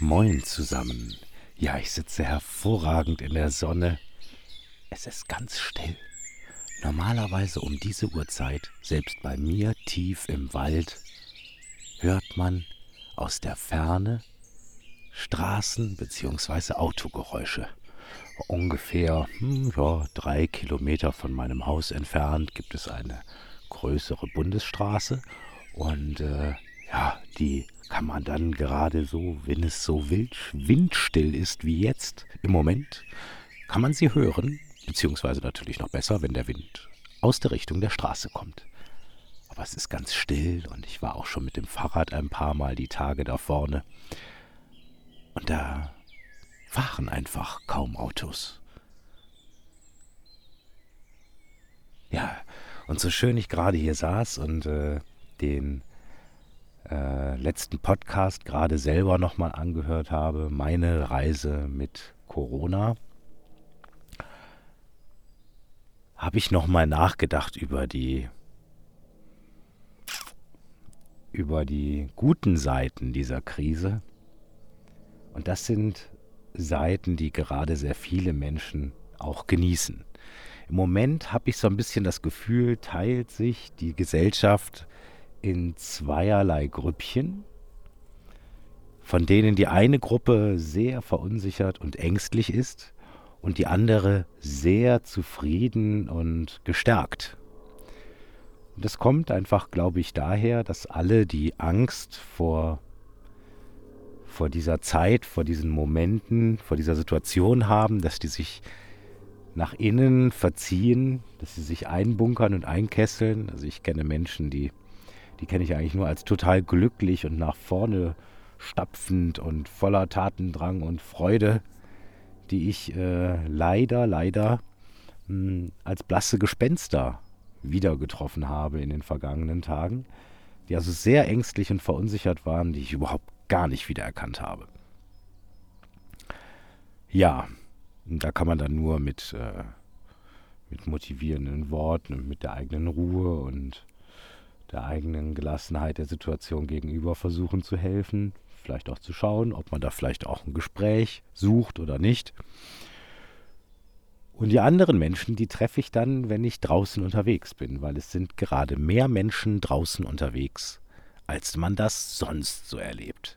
Moin zusammen. Ja, ich sitze hervorragend in der Sonne. Es ist ganz still. Normalerweise um diese Uhrzeit, selbst bei mir tief im Wald, hört man aus der Ferne Straßen- bzw. Autogeräusche. Ungefähr hm, ja, drei Kilometer von meinem Haus entfernt gibt es eine größere Bundesstraße und äh, ja, die kann man dann gerade so, wenn es so wild, windstill ist wie jetzt im Moment, kann man sie hören, beziehungsweise natürlich noch besser, wenn der Wind aus der Richtung der Straße kommt. Aber es ist ganz still und ich war auch schon mit dem Fahrrad ein paar Mal die Tage da vorne. Und da fahren einfach kaum Autos. Ja, und so schön ich gerade hier saß und äh, den äh, letzten Podcast gerade selber nochmal angehört habe, meine Reise mit Corona, habe ich nochmal nachgedacht über die über die guten Seiten dieser Krise. Und das sind Seiten, die gerade sehr viele Menschen auch genießen. Im Moment habe ich so ein bisschen das Gefühl, teilt sich die Gesellschaft in zweierlei Grüppchen, von denen die eine Gruppe sehr verunsichert und ängstlich ist und die andere sehr zufrieden und gestärkt. Und das kommt einfach, glaube ich, daher, dass alle die Angst vor, vor dieser Zeit, vor diesen Momenten, vor dieser Situation haben, dass die sich nach innen verziehen, dass sie sich einbunkern und einkesseln. Also ich kenne Menschen, die die kenne ich eigentlich nur als total glücklich und nach vorne stapfend und voller Tatendrang und Freude, die ich äh, leider, leider mh, hm, als blasse Gespenster wieder getroffen habe in den vergangenen Tagen, die also sehr ängstlich und verunsichert waren, die ich überhaupt gar nicht wiedererkannt habe. Ja, da kann man dann nur mit, äh, mit motivierenden Worten und mit der eigenen Ruhe und der eigenen Gelassenheit der Situation gegenüber versuchen zu helfen, vielleicht auch zu schauen, ob man da vielleicht auch ein Gespräch sucht oder nicht. Und die anderen Menschen, die treffe ich dann, wenn ich draußen unterwegs bin, weil es sind gerade mehr Menschen draußen unterwegs, als man das sonst so erlebt.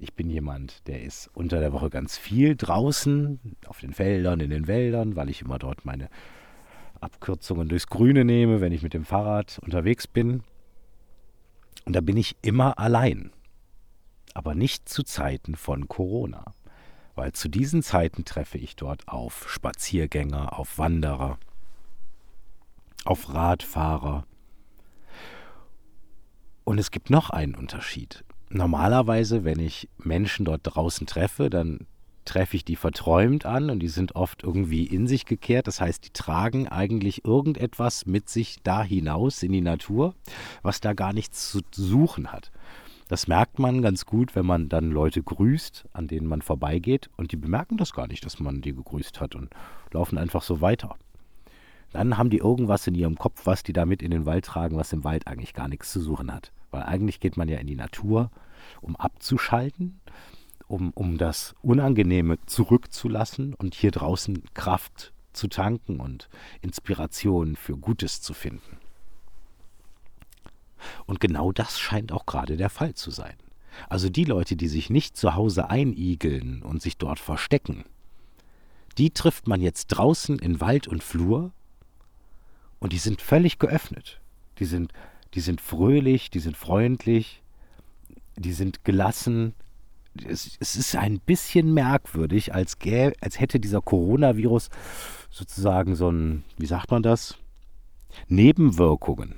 Ich bin jemand, der ist unter der Woche ganz viel draußen, auf den Feldern, in den Wäldern, weil ich immer dort meine Abkürzungen durchs Grüne nehme, wenn ich mit dem Fahrrad unterwegs bin. Und da bin ich immer allein. Aber nicht zu Zeiten von Corona. Weil zu diesen Zeiten treffe ich dort auf Spaziergänger, auf Wanderer, auf Radfahrer. Und es gibt noch einen Unterschied. Normalerweise, wenn ich Menschen dort draußen treffe, dann treffe ich die verträumt an und die sind oft irgendwie in sich gekehrt. Das heißt, die tragen eigentlich irgendetwas mit sich da hinaus in die Natur, was da gar nichts zu suchen hat. Das merkt man ganz gut, wenn man dann Leute grüßt, an denen man vorbeigeht und die bemerken das gar nicht, dass man die gegrüßt hat und laufen einfach so weiter. Dann haben die irgendwas in ihrem Kopf, was die da mit in den Wald tragen, was im Wald eigentlich gar nichts zu suchen hat. Weil eigentlich geht man ja in die Natur, um abzuschalten um, um das Unangenehme zurückzulassen und hier draußen Kraft zu tanken und Inspiration für Gutes zu finden. Und genau das scheint auch gerade der Fall zu sein. Also die Leute, die sich nicht zu Hause einigeln und sich dort verstecken, die trifft man jetzt draußen in Wald und Flur und die sind völlig geöffnet. Die sind, die sind fröhlich, die sind freundlich, die sind gelassen, es, es ist ein bisschen merkwürdig, als, gäbe, als hätte dieser Coronavirus sozusagen so ein, wie sagt man das? Nebenwirkungen.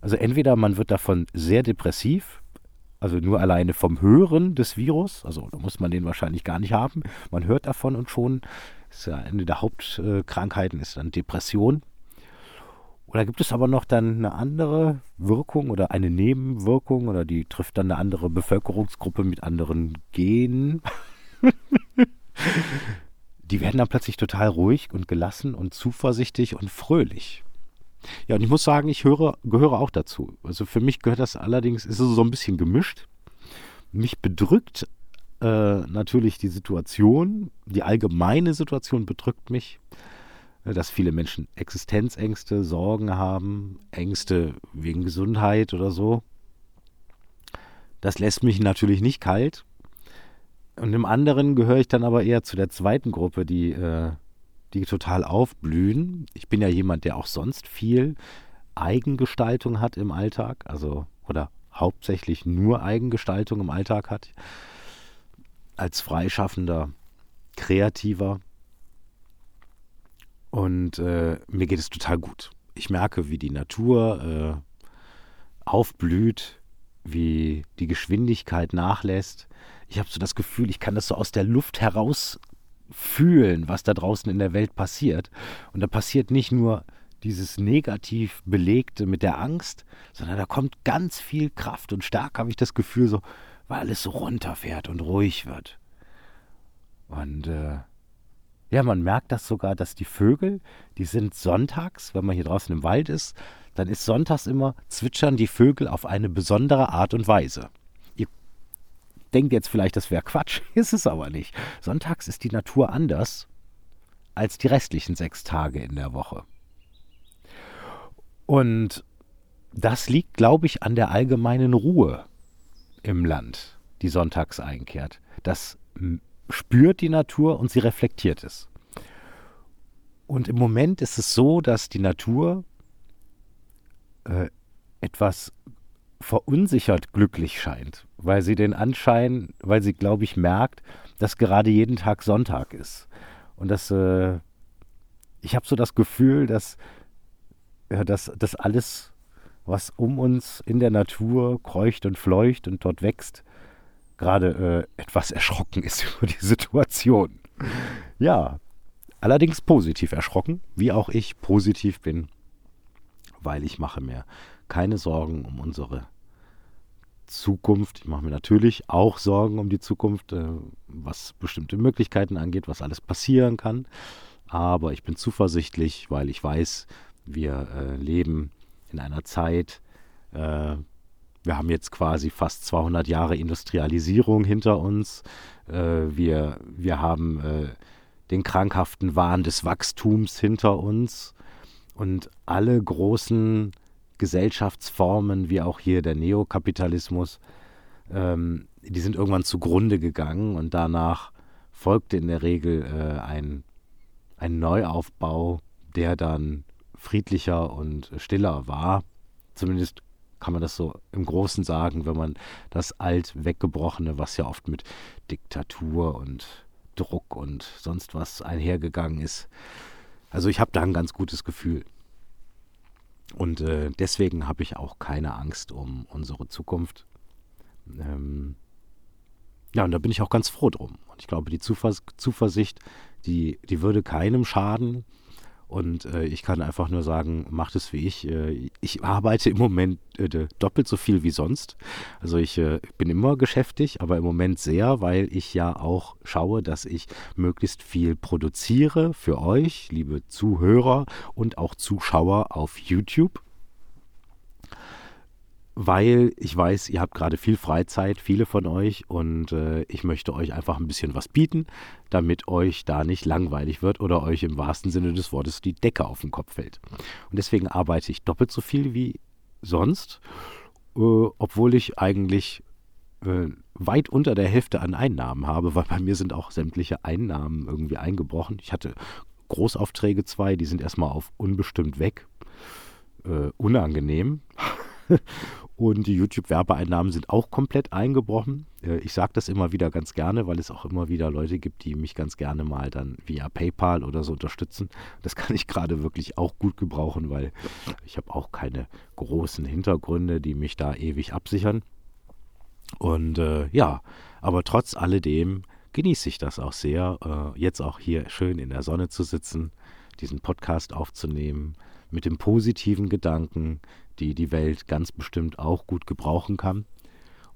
Also entweder man wird davon sehr depressiv, also nur alleine vom Hören des Virus, also da muss man den wahrscheinlich gar nicht haben. Man hört davon und schon, ist ja eine der Hauptkrankheiten ist dann Depression. Oder gibt es aber noch dann eine andere Wirkung oder eine Nebenwirkung oder die trifft dann eine andere Bevölkerungsgruppe mit anderen Genen? die werden dann plötzlich total ruhig und gelassen und zuversichtlich und fröhlich. Ja, und ich muss sagen, ich höre, gehöre auch dazu. Also für mich gehört das allerdings, ist es so ein bisschen gemischt. Mich bedrückt äh, natürlich die Situation, die allgemeine Situation bedrückt mich, dass viele Menschen Existenzängste, Sorgen haben, Ängste wegen Gesundheit oder so. Das lässt mich natürlich nicht kalt. Und im anderen gehöre ich dann aber eher zu der zweiten Gruppe, die, äh, die total aufblühen. Ich bin ja jemand, der auch sonst viel Eigengestaltung hat im Alltag, also oder hauptsächlich nur Eigengestaltung im Alltag hat. Als freischaffender, kreativer. Und äh, mir geht es total gut. Ich merke, wie die Natur äh, aufblüht, wie die Geschwindigkeit nachlässt. Ich habe so das Gefühl, ich kann das so aus der Luft heraus fühlen, was da draußen in der Welt passiert. Und da passiert nicht nur dieses negativ belegte mit der Angst, sondern da kommt ganz viel Kraft und stark habe ich das Gefühl, so, weil alles so runterfährt und ruhig wird. Und äh, ja, man merkt das sogar, dass die Vögel, die sind sonntags, wenn man hier draußen im Wald ist, dann ist sonntags immer, zwitschern die Vögel auf eine besondere Art und Weise. Ihr denkt jetzt vielleicht, das wäre Quatsch, ist es aber nicht. Sonntags ist die Natur anders als die restlichen sechs Tage in der Woche. Und das liegt, glaube ich, an der allgemeinen Ruhe im Land, die sonntags einkehrt. Das spürt die Natur und sie reflektiert es. Und im Moment ist es so, dass die Natur äh, etwas verunsichert glücklich scheint, weil sie den Anschein, weil sie, glaube ich, merkt, dass gerade jeden Tag Sonntag ist. Und das, äh, ich habe so das Gefühl, dass ja, dass das alles, was um uns in der Natur kreucht und fleucht und dort wächst, gerade äh, etwas erschrocken ist über die Situation. Ja, allerdings positiv erschrocken, wie auch ich positiv bin, weil ich mache mir keine Sorgen um unsere Zukunft. Ich mache mir natürlich auch Sorgen um die Zukunft, äh, was bestimmte Möglichkeiten angeht, was alles passieren kann. Aber ich bin zuversichtlich, weil ich weiß, wir äh, leben in einer Zeit, äh, wir haben jetzt quasi fast 200 Jahre Industrialisierung hinter uns. Äh, wir, wir haben äh, den krankhaften Wahn des Wachstums hinter uns. Und alle großen Gesellschaftsformen, wie auch hier der Neokapitalismus, ähm, die sind irgendwann zugrunde gegangen und danach folgte in der Regel äh, ein, ein Neuaufbau, der dann friedlicher und stiller war. Zumindest kann man das so im Großen sagen, wenn man das alt weggebrochene, was ja oft mit Diktatur und Druck und sonst was einhergegangen ist. Also ich habe da ein ganz gutes Gefühl. Und äh, deswegen habe ich auch keine Angst um unsere Zukunft. Ähm ja, und da bin ich auch ganz froh drum. Und ich glaube, die Zuvers Zuversicht, die, die würde keinem schaden. Und äh, ich kann einfach nur sagen, macht es wie ich. Äh, ich arbeite im Moment äh, doppelt so viel wie sonst. Also ich äh, bin immer geschäftig, aber im Moment sehr, weil ich ja auch schaue, dass ich möglichst viel produziere für euch, liebe Zuhörer und auch Zuschauer auf YouTube weil ich weiß, ihr habt gerade viel Freizeit, viele von euch, und äh, ich möchte euch einfach ein bisschen was bieten, damit euch da nicht langweilig wird oder euch im wahrsten Sinne des Wortes die Decke auf den Kopf fällt. Und deswegen arbeite ich doppelt so viel wie sonst, äh, obwohl ich eigentlich äh, weit unter der Hälfte an Einnahmen habe, weil bei mir sind auch sämtliche Einnahmen irgendwie eingebrochen. Ich hatte Großaufträge zwei, die sind erstmal auf unbestimmt weg. Äh, unangenehm. Und die YouTube-Werbeeinnahmen sind auch komplett eingebrochen. Äh, ich sage das immer wieder ganz gerne, weil es auch immer wieder Leute gibt, die mich ganz gerne mal dann via PayPal oder so unterstützen. Das kann ich gerade wirklich auch gut gebrauchen, weil ich habe auch keine großen Hintergründe, die mich da ewig absichern. Und äh, ja, aber trotz alledem genieße ich das auch sehr, äh, jetzt auch hier schön in der Sonne zu sitzen, diesen Podcast aufzunehmen, mit dem positiven Gedanken, die die Welt ganz bestimmt auch gut gebrauchen kann.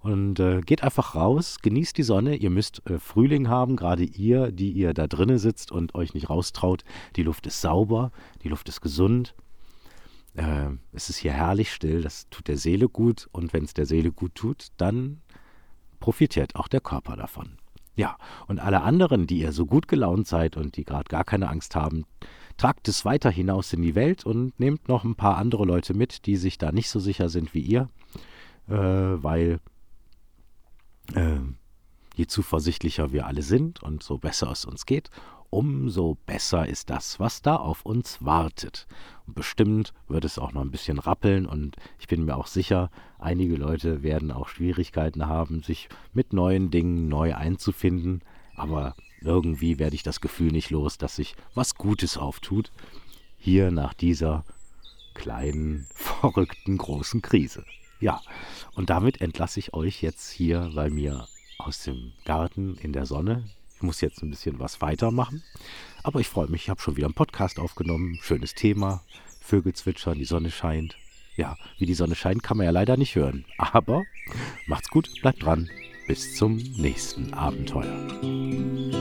Und äh, geht einfach raus, genießt die Sonne. Ihr müsst äh, Frühling haben, gerade ihr, die ihr da drinnen sitzt und euch nicht raustraut. Die Luft ist sauber, die Luft ist gesund. Äh, es ist hier herrlich still, das tut der Seele gut. Und wenn es der Seele gut tut, dann profitiert auch der Körper davon. Ja, und alle anderen, die ihr so gut gelaunt seid und die gerade gar keine Angst haben, tragt es weiter hinaus in die Welt und nehmt noch ein paar andere Leute mit, die sich da nicht so sicher sind wie ihr, äh, weil äh, je zuversichtlicher wir alle sind und so besser es uns geht, umso besser ist das, was da auf uns wartet. Und bestimmt wird es auch noch ein bisschen rappeln und ich bin mir auch sicher, einige Leute werden auch Schwierigkeiten haben, sich mit neuen Dingen neu einzufinden, aber irgendwie werde ich das Gefühl nicht los, dass sich was Gutes auftut, hier nach dieser kleinen, verrückten, großen Krise. Ja, und damit entlasse ich euch jetzt hier bei mir aus dem Garten in der Sonne. Ich muss jetzt ein bisschen was weitermachen. Aber ich freue mich, ich habe schon wieder einen Podcast aufgenommen. Schönes Thema. Vögel zwitschern, die Sonne scheint. Ja, wie die Sonne scheint, kann man ja leider nicht hören. Aber macht's gut, bleibt dran. Bis zum nächsten Abenteuer.